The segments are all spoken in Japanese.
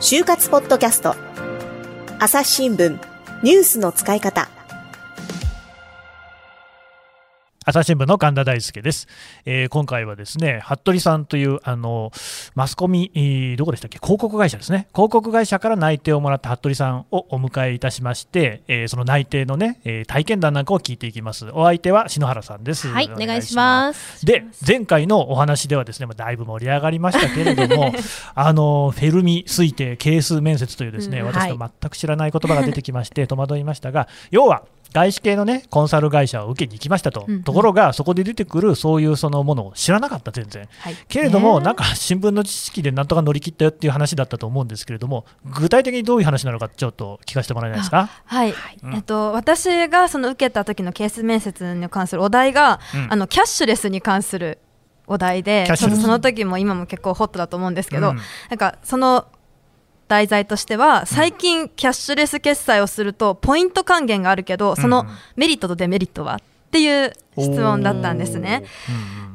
就活ポッドキャスト。朝日新聞ニュースの使い方。朝日新聞の神田大輔です、えー、今回はですね服部さんというあのマスコミ、えー、どこでしたっけ？広告会社ですね。広告会社から内定をもらった服部さんをお迎えいたしまして、えー、その内定のね、えー、体験談なんかを聞いていきます。お相手は篠原さんです。はいお願いします。で前回のお話ではですねだいぶ盛り上がりましたけれども あのフェルミ推定係数面接というですね、うん、私の全く知らない言葉が出てきまして戸惑いましたが要は外資系のねコンサル会社を受けに行きましたと、うんうん、ところがそこで出てくるそういうそのものを知らなかった全然、はい、けれども、なんか新聞の知識でなんとか乗り切ったよっていう話だったと思うんですけれども具体的にどういう話なのかちょっと聞かせてもらえないですか？はい、うん、えっと、私がその受けた時のケース面接に関するお題が、うん、あのキャッシュレスに関するお題でその時も今も結構ホットだと思うんですけど、うん、なんかその題材としては最近キャッシュレス決済をするとポイント還元があるけどそのメリットとデメリットは？っていう質問だったんですね。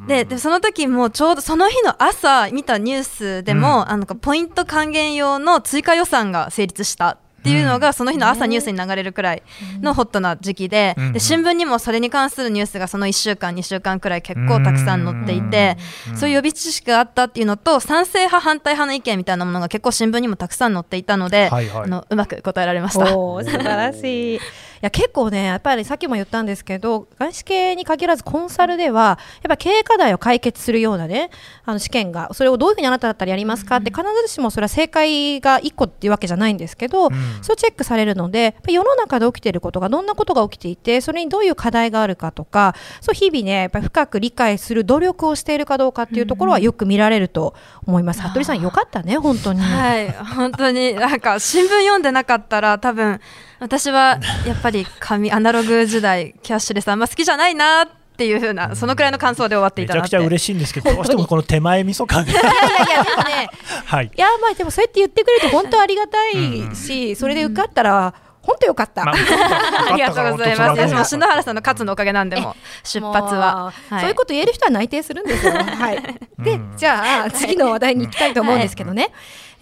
ででその時もちょうどその日の朝見たニュースでも、うん、あのポイント還元用の追加予算が成立したっていうのがその日の朝ニュースに流れるくらいのホットな時期でで新聞にもそれに関するニュースがその1週間2週間くらい結構たくさん載っていてそういう予備知識があったっていうのと賛成派反対派の意見みたいなものが結構新聞にもたくさん載っていたので、はいはい、あのうまく答えられました。素晴らしいや結構ねやっぱりさっきも言ったんですけど外資系に限らずコンサルではやっぱ経営課題を解決するようなねあの試験がそれをどういうふうにあなただったらやりますか？って必ずしもそれは正解が1個っていうわけじゃないんですけど、うん、そうチェックされるので世の中で起きていることがどんなことが起きていてそれにどういう課題があるかとかそう日々ねやっぱり深く理解する努力をしているかどうかっていうところはよく見られると思います。服部さんよかったね本当に。はい本当に。なんか新聞読んでなかったら多分私はやっぱり紙アナログ時代キャッシュレスあんま好きじゃないなっていうふうなそのくらいの感想で終わっていためちゃくちゃ嬉しいんですけどどうしてもこの手前味噌感が。いやでもね、はい、いやまあでもそうやって言ってくれると本当ありがたいし、それで受かったら、本当よかった。ありがとうございます。私も篠原さんの勝つのおかげなんでも出発は、そういうこと言える人は内定するんですよ。はい。で、じゃあ次の話題に行きたいと思うんですけどね。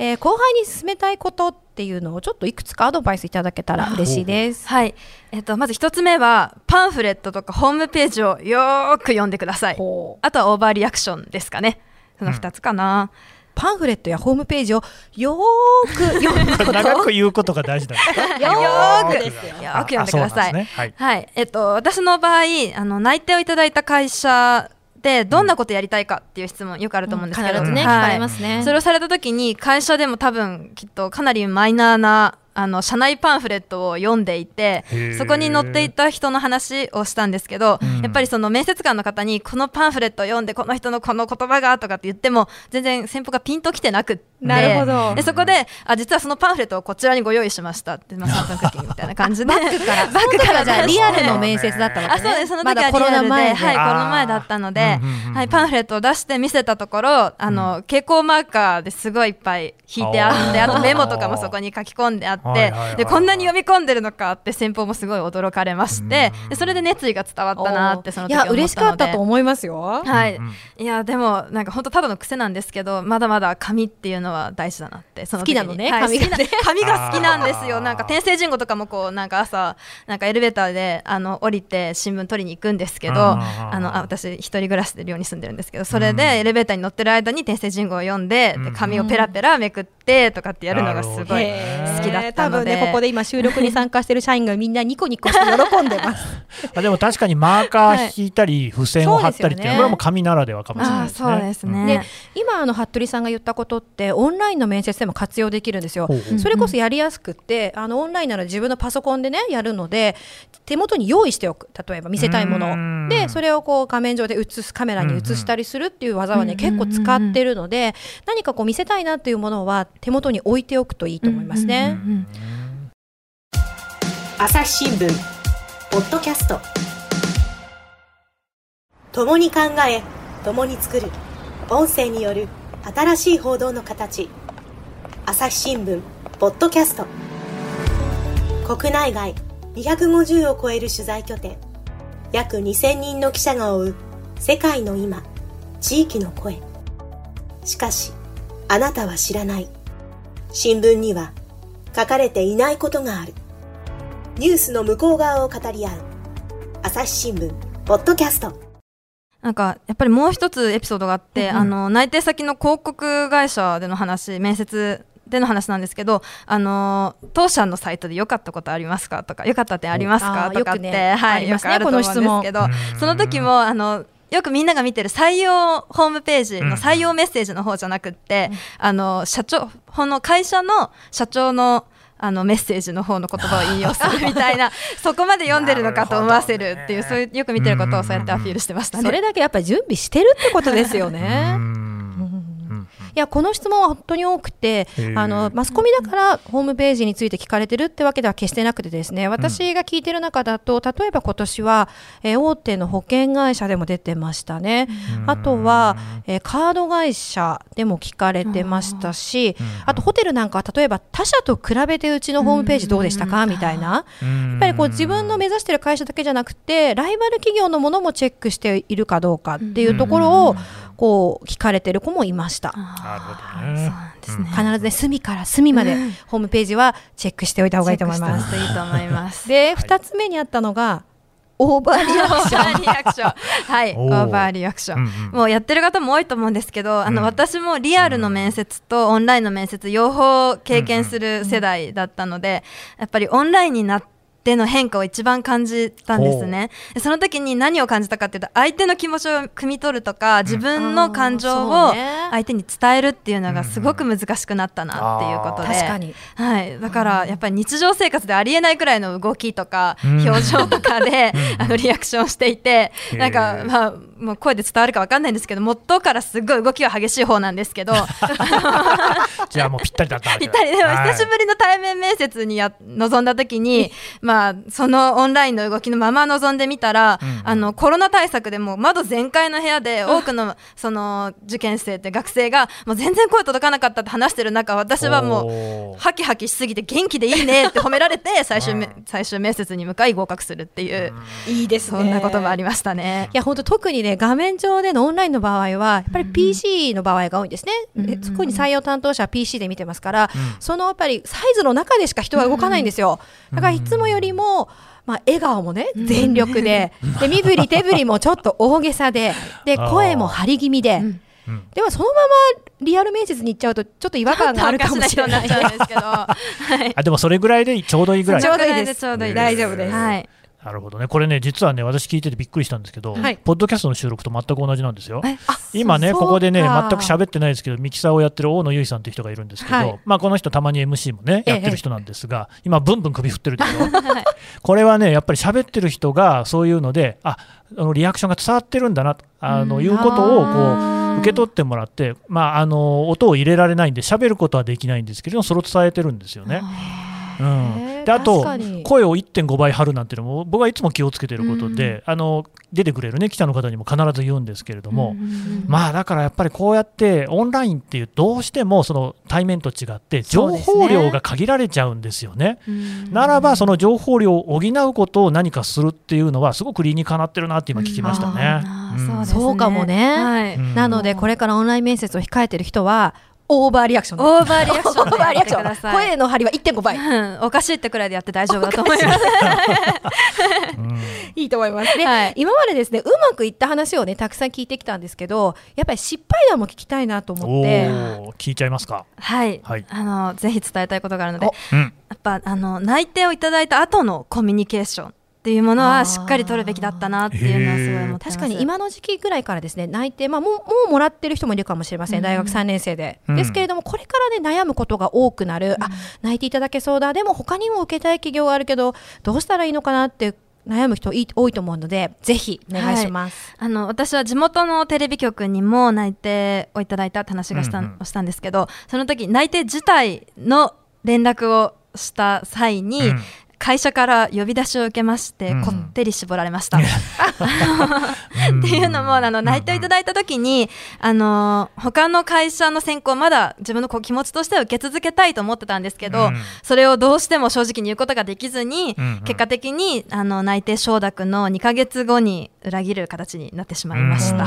えー、後輩に進めたいことっていうのをちょっといくつかアドバイスいただけたら嬉しいです。はい。えっ、ー、とまず一つ目はパンフレットとかホームページをよく読んでください。あとはオーバーリアクションですかね。その二つかな。うんパンフレットやホームページをよーく 読むこと。長く言うことが大事なんですかよーくですよ。よく読んでください、ね、はい、はい、えっと私の場合あの内定をいただいた会社でどんなことやりたいかっていう質問よくあると思うんですけど、うん。ねはい、聞かれますね。それをされた時に会社でも多分きっとかなりマイナーなあの社内パンフレットを読んでいてそこに載っていた人の話をしたんですけど、うん、やっぱりその面接官の方にこのパンフレットを読んでこの人のこの言葉がとかって言っても全然先方がピンときてなくて。なるほど。でそこであ実はそのパンフレットをこちらにご用意しましたって、まあ、3分クッキングみたいな感じで。バックから。バックからじゃリアルの面接だったわけ、ね、あそうです。その時はリアルで、はい。コロナ前だったので、はい、パンフレットを出して見せたところあの、蛍光マーカーですごいいっぱい引いてあってあとメモとかもそこに書き込んであってでこんなに読み込んでるのかって先方もすごい驚かれましてでそれで熱意が伝わったなってその時思ったので。いや嬉しかったと思いますよ。はい。いやでもなんか本当ただの癖なんですけどまだまだ紙っていうのは大事だなって好きなのね、はい、紙が 紙が好きなんですよ。なんか天聖人語とかもこうなんか朝なんかエレベーターであの降りて新聞取りに行くんですけどあのあ私一人暮らしで寮に住んでるんですけどそれでエレベーターに乗ってる間に天聖人語を読んでで紙をペラペラめくってとかってやるのがすごい好きだったので、ね、ここで今収録に参加してる社員がみんなニコニコして喜んでます。あでも確かにマーカー引いたり、付箋を貼ったりっていうのは、これも紙ならではかもしれないですね。そうですね。今あの服部さんが言ったことってオンラインの面接でも活用できるんですよ。それこそやりやすくってあのオンラインなら自分のパソコンでねやるので手元に用意しておく。例えば見せたいものでそれをこう画面上で映すカメラに映したりするっていう技はね結構使ってるので何かこう見せたいなっていうものは手元に置いておくといいと思いますね。朝日新聞ポッドキャスト。共に考え共に作る。音声による新しい報道の形。朝日新聞ポッドキャスト。国内外250を超える取材拠点。約2000人の記者が追う世界の今地域の声。しかしあなたは知らない新聞には書かれていないことがある。ニュースの向こう側を語り合う。朝日新聞ポッドキャスト。なんかやっぱりもう一つエピソードがあって、うん、あの内定先の広告会社での話面接での話なんですけど、あの当社のサイトで良かったことありますかとか良かった点ありますかとかって、ね、はい、よくあると思うんですけどその時もあのよくみんなが見てる採用ホームページの採用メッセージの方じゃなくって、うん、あの社長この会社の社長のあのメッセージの方の言葉を引用するみたいなそこまで読んでるのかと思わせるっていう、そういうよく見てることをそうやってアピールしてましたね。それだけやっぱり準備してるってことですよね。いやこの質問は本当に多くてあのマスコミだからホームページについて聞かれてるってわけでは決してなくてですね私が聞いてる中だと例えば今年は、えー、大手の保険会社でも出てましたね。あとは、えー、カード会社でも聞かれてましたしあとホテルなんかは例えば他社と比べてうちのホームページどうでしたかみたいな。やっぱりこう自分の目指してる会社だけじゃなくてライバル企業のものもチェックしているかどうかっていうところをこう聞かれてる子もいました。なるほどね。必ずね隅から隅までホームページはチェックしておいた方がいいと思います。いいと思います。で二、つ目にあったのがオーバーリアクション。リアクション。はい、オーバーリアクション。もうやってる方も多いと思うんですけど、あの、私もリアルの面接とオンラインの面接両方経験する世代だったので、やっぱりオンラインになってでの変化を一番感じたんですね。その時に何を感じたかっていうと相手の気持ちを汲み取るとか自分の感情を相手に伝えるっていうのがすごく難しくなったなっていうことで、確かに、はい、だからやっぱり日常生活でありえないくらいの動きとか表情とかで、あのリアクションしていてなんかまあもう声で伝わるか分かんないんですけど元からすごい動きは激しい方なんですけど じゃあもうぴったりだったぴったり。でも久しぶりの対面面接にや臨んだ時にまあそのオンラインの動きのまま臨んでみたら、うん、あのコロナ対策でも窓全開の部屋で多くのその受験生って学生がもう全然声届かなかったって話してる中私はもうハキハキしすぎて元気でいいねって褒められて 最終最終面接に向かい合格するっていう、いいですそんなこともありましたね。いや本当特にね画面上でのオンラインの場合はやっぱり PC の場合が多いんですね、うん、特に採用担当者は PC で見てますから、うん、そのやっぱりサイズの中でしか人は動かないんですよ、だからいつもよりも、まあ、笑顔もね全力で。で身振り手振りもちょっと大げさで。で声も張り気味で。でもそのままリアル面接に行っちゃうとちょっと違和感があるかもしれないですけど、はい、あでもそれぐらいでちょうどいいぐらい。ちょうどいいです。ちょうどいい大丈夫です、はいなるほどね、これね、実はね、私聞いててびっくりしたんですけど、はい、ポッドキャストの収録と全く同じなんですよ。今ね、ここでね、全く喋ってないですけど、ミキサーをやってる大野由依さんっていう人がいるんですけど、はい、まあ、この人、たまに MC もね、やってる人なんですが、ええ、今、ブンブン首振ってるでしょ、これはね、やっぱり喋ってる人がそういうので、ああのリアクションが伝わってるんだなとあのいうことをこう受け取ってもらって、まあ、あの音を入れられないんで、喋ることはできないんですけれども、それを伝えてるんですよね。うん、であと声を1.5倍張るなんていうのも僕はいつも気をつけていることで、あの出てくれる、ね、記者の方にも必ず言うんですけれども、まあだからやっぱりこうやってオンラインっていうどうしてもその対面と違って情報量が限られちゃうんですよね。ね。ならばその情報量を補うことを何かするっていうのはすごく理にかなってるなって今聞きましたね。うん、そうかもね、はい、なのでこれからオンライン面接を控えてる人はオーバーリアクションオーバーリアクションでやってください。声の張りは1.5倍、うん、おかしいってくらいでやって大丈夫だと思います。いいと思います。ね、はい、今までですねうまくいった話をねたくさん聞いてきたんですけどやっぱり失敗談も聞きたいなと思って。聞いちゃいますか？はい、はい、あのぜひ伝えたいことがあるので、うん、やっぱあの内定をいただいた後のコミュニケーションっていうものはしっかり取るべきだったなっていうのはすごい思って確かに今の時期ぐらいからですね内定、まあ、もうもうもらってる人もいるかもしれません、大学3年生で、うん、ですけれどもこれからね悩むことが多くなる、うん、あ内定いただけそうだ。でも他にも受けたい企業があるけどどうしたらいいのかなって悩む人多いと思うのでぜひお願いします、はい、あの私は地元のテレビ局にも内定をいただいたって話がした,、をしたんですけどその時内定自体の連絡をした際に、うん、会社から呼び出しを受けまして、こってり絞られました。っていうのもあの内定いただいた時に、あの他の会社の選考まだ自分の気持ちとしては受け続けたいと思ってたんですけど、それをどうしても正直に言うことができずに、結果的にあの内定承諾の2か月後に裏切る形になってしまいました。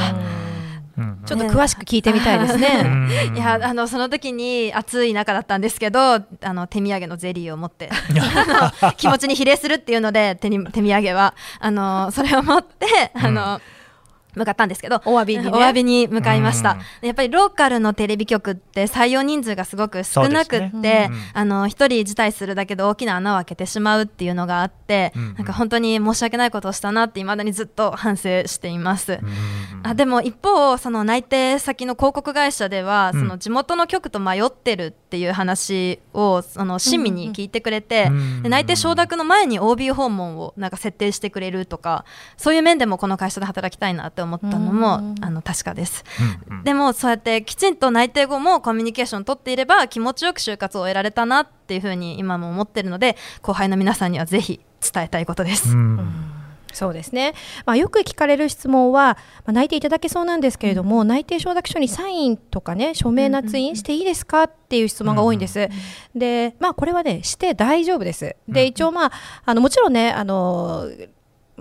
ちょっと詳しく聞いてみたいですね。いやあのその時に暑い中だったんですけどあの手土産のゼリーを持って 気持ちに比例するっていうので手に手土産はあのそれを持ってあの、うん向かったんですけどお詫びに、ね、お詫びに向かいました、やっぱりローカルのテレビ局って採用人数がすごく少なくって、ね。うん、あの一人辞退するだけで大きな穴を開けてしまうっていうのがあって、うん、なんか本当に申し訳ないことをしたなっていまだにずっと反省しています、うん、あでも一方その内定先の広告会社では、その地元の局と迷ってるっていう話をその親身に聞いてくれて、内定承諾の前に OB 訪問をなんか設定してくれるとかそういう面でもこの会社で働きたいなって思ったのもあの確かです、うんうん、でもそうやってきちんと内定後もコミュニケーションを取っていれば気持ちよく就活を得られたなっていうふうに今も思ってるので後輩の皆さんにはぜひ伝えたいことです。うん。そうですね、まあ、よく聞かれる質問は、まあ、内定いただけそうなんですけれども、うん、内定承諾書にサインとかね署名捺印していいですかっていう質問が多いんです。うん。うん、でまあこれはねして大丈夫です。で一応まああのもちろんねあの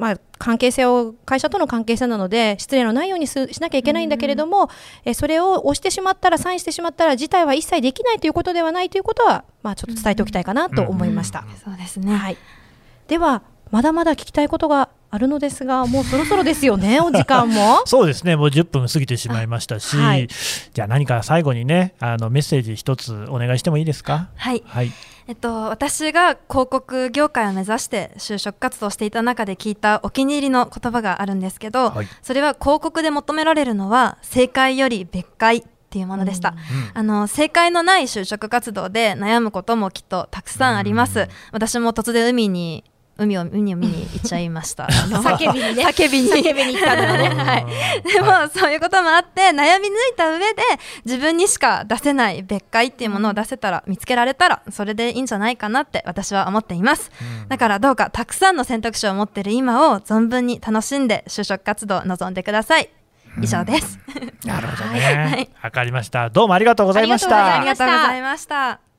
まあ、関係性を会社との関係性なので失礼のないようにしなきゃいけないんだけれども、えそれを押してしまったらサインしてしまったら事態は一切できないということではないということは、まあ、ちょっと伝えておきたいかなと思いました。そうですね、はい、ではまだまだ聞きたいことがあるのですが、もうそろそろですよね、お時間も。そうですね、もう10分過ぎてしまいましたし、はい、じゃあ何か最後にね、あのメッセージ一つお願いしてもいいですか？はい。はい。えっと、私が広告業界を目指して就職活動していた中で聞いたお気に入りの言葉があるんですけど、はい、それは広告で求められるのは正解より別解っていうものでした、うん、あの正解のない就職活動で悩むこともきっとたくさんあります、私も突然海に海を海を見に行っちゃいました。叫びにね。叫びに。叫びに行ったのね。はい。でも、そういうこともあって、悩み抜いた上で、自分にしか出せない別解っていうものを出せたら、見つけられたら、それでいいんじゃないかなって私は思っています。うん、だからどうか、たくさんの選択肢を持っている今を存分に楽しんで、就職活動を望んでください。以上です。うん、なるほどね。わ、はい、かりました。どうもありがとうございました。ありがとうございました。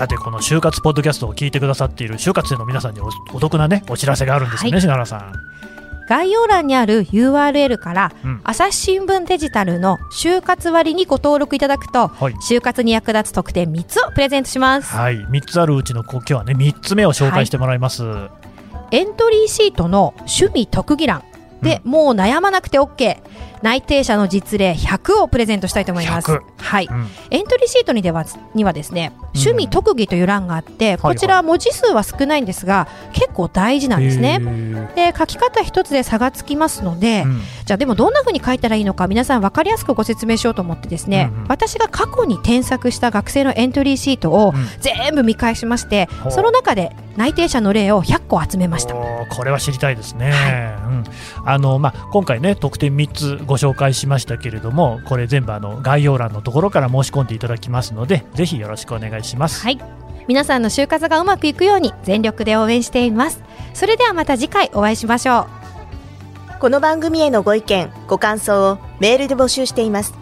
さてこの就活ポッドキャストを聞いてくださっている就活生の皆さんにお得なねお知らせがあるんですよね、はい、篠原さん。概要欄にある URL から、うん、朝日新聞デジタルの就活割にご登録いただくと、はい、就活に役立つ特典3つをプレゼントします。はい、3つあるうちの今日はね3つ目を紹介してもらいます。はい、エントリーシートの趣味特技欄で、うん、もう悩まなくて OK。内定者の実例100をプレゼントしたいと思います。はい、うん、エントリーシートにではにはですね、趣味特技という欄があって、うん、こちら文字数は少ないんですが、結構大事なんですね。で、書き方一つで差がつきますので、うん、じゃあでもどんな風に書いたらいいのか皆さん分かりやすくご説明しようと思ってですね、うんうん、私が過去に添削した学生のエントリーシートを全部見返しまして、その中で内定者の例を100個集めました。これは知りたいですね。はい、うん、あのまあ今回ね特典3つご紹介しましたけれどもこれ全部あの概要欄のところから申し込んでいただきますのでぜひよろしくお願いします。はい。皆さんの就活がうまくいくように全力で応援しています。それではまた次回お会いしましょう。この番組へのご意見ご感想をメールで募集しています。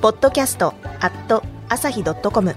ポッドキャストアット朝日ドットコム